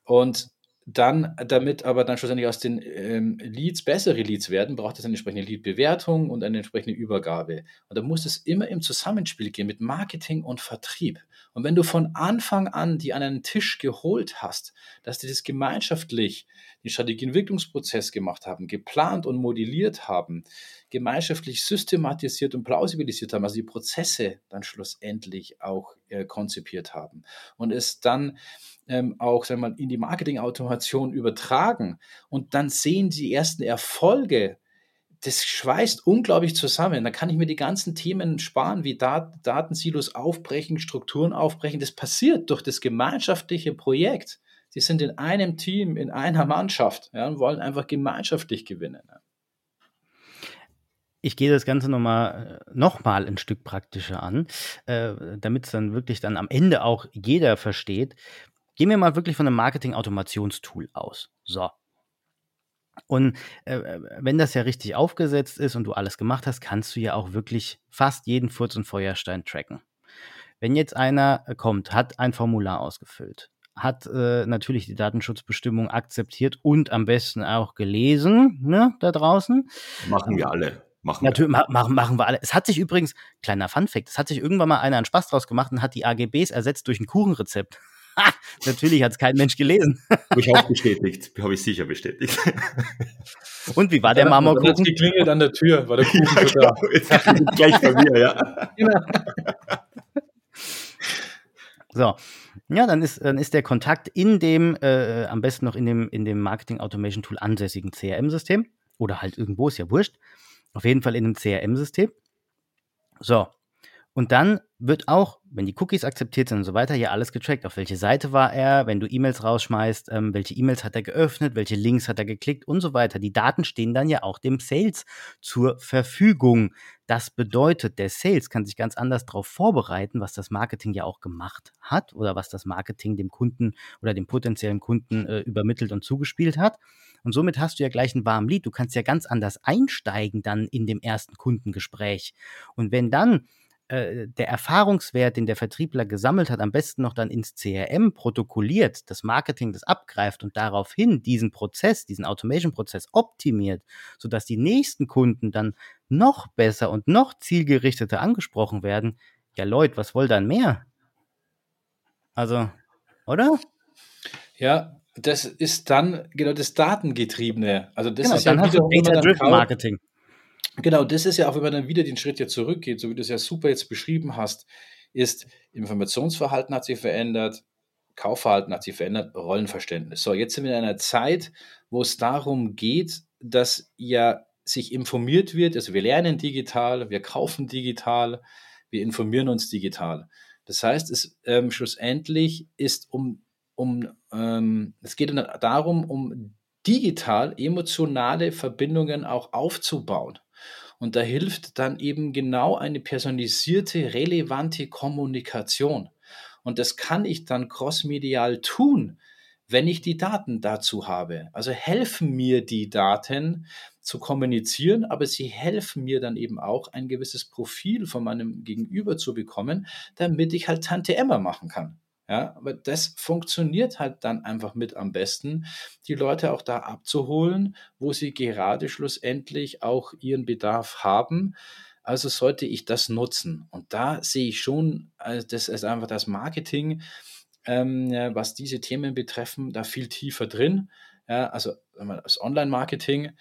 Und dann, damit aber dann schlussendlich aus den ähm, Leads bessere Leads werden, braucht es eine entsprechende Lead-Bewertung und eine entsprechende Übergabe. Und da muss es immer im Zusammenspiel gehen mit Marketing und Vertrieb. Und wenn du von Anfang an die an einen Tisch geholt hast, dass die das gemeinschaftlich, den Strategieentwicklungsprozess gemacht haben, geplant und modelliert haben, gemeinschaftlich systematisiert und plausibilisiert haben, also die Prozesse dann schlussendlich auch äh, konzipiert haben und es dann ähm, auch sagen wir mal, in die Marketing-Automation übertragen und dann sehen die ersten Erfolge, das schweißt unglaublich zusammen. Da kann ich mir die ganzen Themen sparen, wie Dat Datensilos aufbrechen, Strukturen aufbrechen. Das passiert durch das gemeinschaftliche Projekt. Sie sind in einem Team, in einer Mannschaft ja, und wollen einfach gemeinschaftlich gewinnen. Ja. Ich gehe das Ganze nochmal äh, noch mal ein Stück praktischer an, äh, damit es dann wirklich dann am Ende auch jeder versteht. Gehen wir mal wirklich von einem Marketing-Automationstool aus. So. Und äh, wenn das ja richtig aufgesetzt ist und du alles gemacht hast, kannst du ja auch wirklich fast jeden Furz und Feuerstein tracken. Wenn jetzt einer kommt, hat ein Formular ausgefüllt, hat äh, natürlich die Datenschutzbestimmung akzeptiert und am besten auch gelesen, ne, da draußen. Machen wir alle. Machen Natürlich, wir. machen, machen wir alle. Es hat sich übrigens, kleiner Funfact, es hat sich irgendwann mal einer einen Spaß draus gemacht und hat die AGBs ersetzt durch ein Kuchenrezept. Natürlich hat es kein Mensch gelesen. Habe ich auch bestätigt. Habe ich sicher bestätigt. Und wie war der Marmorkuchen? Hat geklingelt an der Tür, war der Kuchen ja, genau. da. Gleich bei mir, ja. Genau. So, ja, dann ist, dann ist der Kontakt in dem, äh, am besten noch in dem, in dem Marketing Automation Tool ansässigen CRM-System oder halt irgendwo, ist ja wurscht. Auf jeden Fall in einem CRM-System. So, und dann wird auch, wenn die Cookies akzeptiert sind und so weiter, ja alles getrackt. Auf welche Seite war er, wenn du E-Mails rausschmeißt, ähm, welche E-Mails hat er geöffnet, welche Links hat er geklickt und so weiter. Die Daten stehen dann ja auch dem Sales zur Verfügung. Das bedeutet, der Sales kann sich ganz anders darauf vorbereiten, was das Marketing ja auch gemacht hat oder was das Marketing dem Kunden oder dem potenziellen Kunden äh, übermittelt und zugespielt hat. Und somit hast du ja gleich ein warmen Lied. Du kannst ja ganz anders einsteigen dann in dem ersten Kundengespräch. Und wenn dann äh, der Erfahrungswert, den der Vertriebler gesammelt hat, am besten noch dann ins CRM protokolliert, das Marketing das abgreift und daraufhin diesen Prozess, diesen Automation-Prozess optimiert, sodass die nächsten Kunden dann noch besser und noch zielgerichteter angesprochen werden. Ja, Leute, was wollt ihr mehr? Also, oder? Ja, das ist dann genau das Datengetriebene. Also das genau, ist ja dann wieder Data-Driven Marketing. Genau, das ist ja auch, wenn man dann wieder den Schritt hier zurückgeht, so wie du es ja super jetzt beschrieben hast, ist Informationsverhalten hat sich verändert, Kaufverhalten hat sich verändert, Rollenverständnis. So, jetzt sind wir in einer Zeit, wo es darum geht, dass ja sich informiert wird. Also wir lernen digital, wir kaufen digital, wir informieren uns digital. Das heißt, es ähm, schlussendlich ist um, um ähm, es geht darum, um digital emotionale Verbindungen auch aufzubauen. Und da hilft dann eben genau eine personalisierte, relevante Kommunikation. Und das kann ich dann crossmedial tun, wenn ich die Daten dazu habe. Also helfen mir die Daten zu kommunizieren, aber sie helfen mir dann eben auch, ein gewisses Profil von meinem Gegenüber zu bekommen, damit ich halt Tante Emma machen kann. Ja, aber das funktioniert halt dann einfach mit am besten, die Leute auch da abzuholen, wo sie gerade schlussendlich auch ihren Bedarf haben. Also sollte ich das nutzen. Und da sehe ich schon, also das ist einfach das Marketing, ähm, was diese Themen betreffen, da viel tiefer drin. Ja, also das Online-Marketing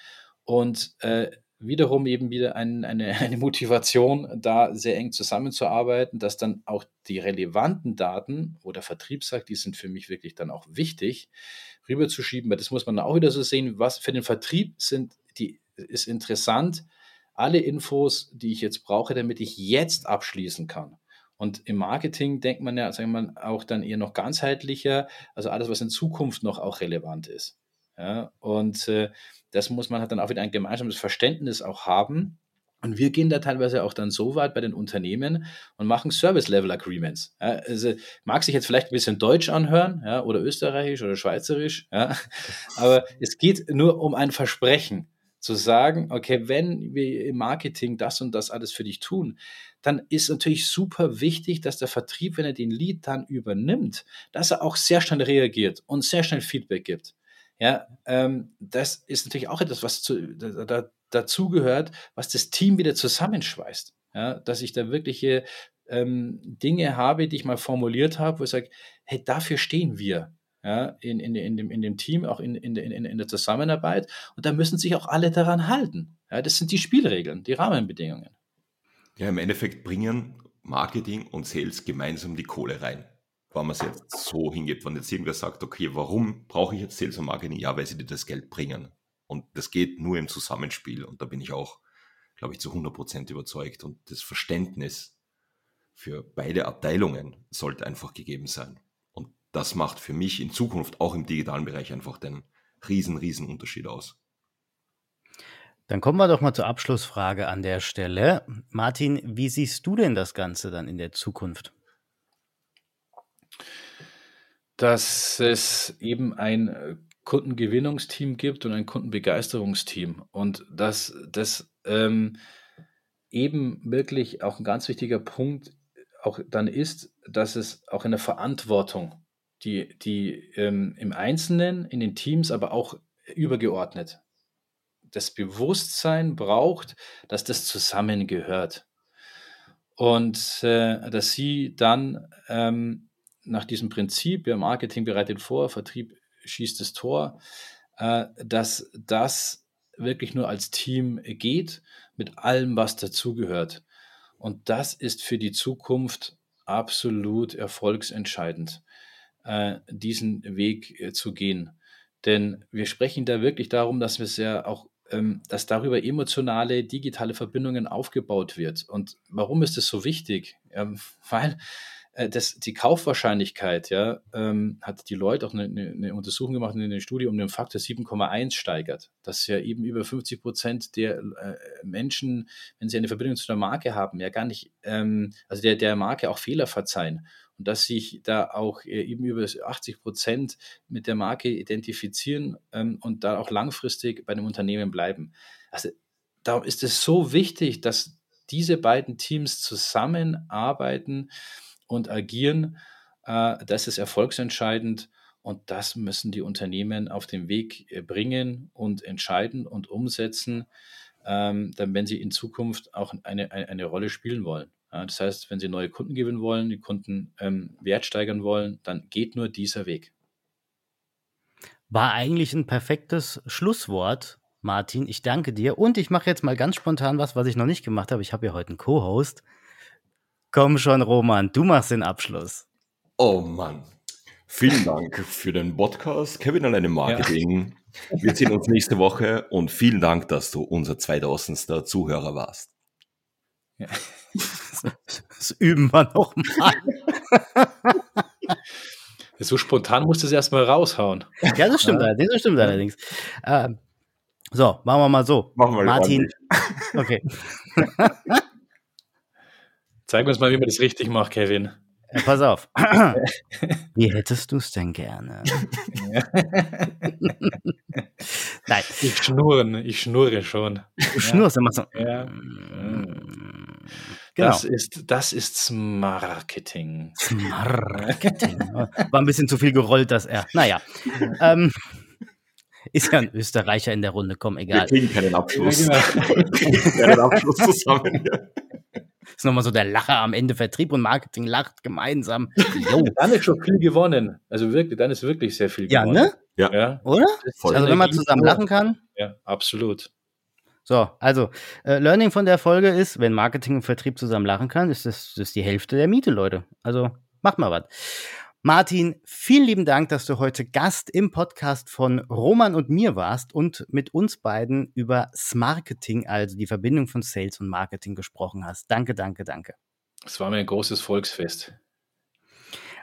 und äh, wiederum eben wieder ein, eine, eine Motivation, da sehr eng zusammenzuarbeiten, dass dann auch die relevanten Daten, wo der Vertrieb sagt, die sind für mich wirklich dann auch wichtig, rüberzuschieben. Weil das muss man auch wieder so sehen, was für den Vertrieb sind, die ist interessant, alle Infos, die ich jetzt brauche, damit ich jetzt abschließen kann. Und im Marketing denkt man ja, sagen wir mal, auch dann eher noch ganzheitlicher, also alles, was in Zukunft noch auch relevant ist. Ja, und äh, das muss man halt dann auch wieder ein gemeinsames Verständnis auch haben. Und wir gehen da teilweise auch dann so weit bei den Unternehmen und machen Service-Level-Agreements. Ja, also mag sich jetzt vielleicht ein bisschen deutsch anhören ja, oder österreichisch oder schweizerisch, ja, aber es geht nur um ein Versprechen zu sagen, okay, wenn wir im Marketing das und das alles für dich tun, dann ist natürlich super wichtig, dass der Vertrieb, wenn er den Lead dann übernimmt, dass er auch sehr schnell reagiert und sehr schnell Feedback gibt. Ja, ähm, das ist natürlich auch etwas, was zu, da, da, dazugehört, was das Team wieder zusammenschweißt. Ja, dass ich da wirkliche ähm, Dinge habe, die ich mal formuliert habe, wo ich sage, hey, dafür stehen wir. Ja, in, in, in, dem, in dem Team, auch in, in, in, in der Zusammenarbeit. Und da müssen sich auch alle daran halten. Ja, das sind die Spielregeln, die Rahmenbedingungen. Ja, im Endeffekt bringen Marketing und Sales gemeinsam die Kohle rein wenn man es jetzt so hingeht, wenn jetzt irgendwer sagt, okay, warum brauche ich jetzt Sales und Marketing? Ja, weil sie dir das Geld bringen. Und das geht nur im Zusammenspiel. Und da bin ich auch, glaube ich, zu 100% überzeugt. Und das Verständnis für beide Abteilungen sollte einfach gegeben sein. Und das macht für mich in Zukunft auch im digitalen Bereich einfach den riesen, riesen Unterschied aus. Dann kommen wir doch mal zur Abschlussfrage an der Stelle. Martin, wie siehst du denn das Ganze dann in der Zukunft? Dass es eben ein äh, Kundengewinnungsteam gibt und ein Kundenbegeisterungsteam und dass das ähm, eben wirklich auch ein ganz wichtiger Punkt auch dann ist, dass es auch in der Verantwortung, die, die ähm, im Einzelnen, in den Teams, aber auch übergeordnet, das Bewusstsein braucht, dass das zusammengehört. Und äh, dass sie dann ähm, nach diesem Prinzip, ja, Marketing bereitet vor, Vertrieb schießt das Tor, äh, dass das wirklich nur als Team geht, mit allem, was dazugehört. Und das ist für die Zukunft absolut erfolgsentscheidend, äh, diesen Weg äh, zu gehen. Denn wir sprechen da wirklich darum, dass wir es auch ähm, dass darüber emotionale, digitale Verbindungen aufgebaut wird. Und warum ist das so wichtig? Ähm, weil das, die Kaufwahrscheinlichkeit, ja, ähm, hat die Leute auch eine, eine, Untersuchung gemacht in einem Studie um den Faktor 7,1 steigert. Dass ja eben über 50 Prozent der äh, Menschen, wenn sie eine Verbindung zu der Marke haben, ja gar nicht, ähm, also der, der Marke auch Fehler verzeihen. Und dass sich da auch äh, eben über 80 Prozent mit der Marke identifizieren ähm, und da auch langfristig bei dem Unternehmen bleiben. Also darum ist es so wichtig, dass diese beiden Teams zusammenarbeiten und agieren. Äh, das ist erfolgsentscheidend und das müssen die Unternehmen auf den Weg äh, bringen und entscheiden und umsetzen, ähm, dann wenn sie in Zukunft auch eine, eine, eine Rolle spielen wollen. Ja, das heißt, wenn Sie neue Kunden gewinnen wollen, die Kunden ähm, Wert steigern wollen, dann geht nur dieser Weg. War eigentlich ein perfektes Schlusswort, Martin. Ich danke dir. Und ich mache jetzt mal ganz spontan was, was ich noch nicht gemacht habe. Ich habe ja heute einen Co-Host. Komm schon, Roman, du machst den Abschluss. Oh Mann. Vielen Dank für den Podcast, Kevin alleine Marketing. Ja. Wir sehen uns nächste Woche und vielen Dank, dass du unser 2000. Zuhörer warst. Ja. Das üben wir nochmal. So spontan musst du es erstmal raushauen. Ja, das stimmt, ja. allerdings. Das stimmt allerdings. Äh, so, machen wir mal so. Machen wir Martin. Okay. Zeig uns mal, wie man das richtig macht, Kevin. Ja, pass auf. Wie hättest du es denn gerne? Nein. Ich schnurre, ich schnurre schon. Du schnurrst, dann machst du. Ja. Mm. Genau. Das ist, das ist Marketing. Marketing. War ein bisschen zu viel gerollt, das R. Naja. ähm, ist ja ein Österreicher in der Runde, komm, egal. Wir kriegen keinen Abschluss. Ja, genau. Wir kriegen keinen Abschluss zusammen. Ist nochmal so der Lacher am Ende. Vertrieb und Marketing lacht gemeinsam. Jo. Dann ist schon viel gewonnen. Also wirklich, dann ist wirklich sehr viel gewonnen. Ja, ne? Ja. ja. Oder? Voll. Also wenn man zusammen lachen kann. Ja, absolut. So, also äh, Learning von der Folge ist, wenn Marketing und Vertrieb zusammen lachen kann, ist das, das ist die Hälfte der Miete, Leute. Also macht mal was. Martin, vielen lieben Dank, dass du heute Gast im Podcast von Roman und mir warst und mit uns beiden über Smarketing, also die Verbindung von Sales und Marketing gesprochen hast. Danke, danke, danke. Es war mir ein großes Volksfest.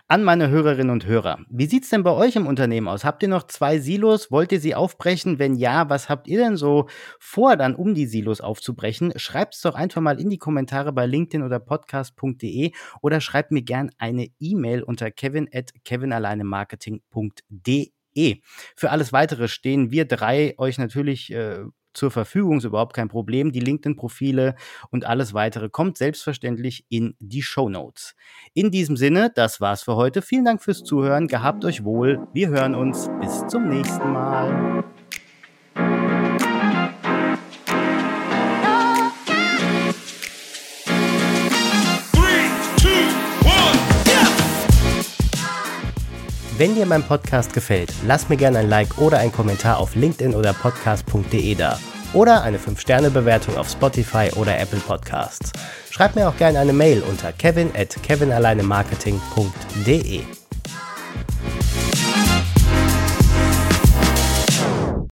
An meine Hörerinnen und Hörer. Wie sieht's denn bei euch im Unternehmen aus? Habt ihr noch zwei Silos? Wollt ihr sie aufbrechen? Wenn ja, was habt ihr denn so vor, dann um die Silos aufzubrechen? Schreibt's doch einfach mal in die Kommentare bei LinkedIn oder podcast.de oder schreibt mir gern eine E-Mail unter kevin at kevinalleinemarketing.de. Für alles weitere stehen wir drei euch natürlich äh, zur Verfügung, ist überhaupt kein Problem. Die LinkedIn-Profile und alles weitere kommt selbstverständlich in die Show Notes. In diesem Sinne, das war's für heute. Vielen Dank fürs Zuhören. Gehabt euch wohl. Wir hören uns. Bis zum nächsten Mal. Wenn dir mein Podcast gefällt, lass mir gerne ein Like oder einen Kommentar auf LinkedIn oder podcast.de da. Oder eine 5-Sterne-Bewertung auf Spotify oder Apple Podcasts. Schreib mir auch gerne eine Mail unter kevin at kevinalleinemarketing.de.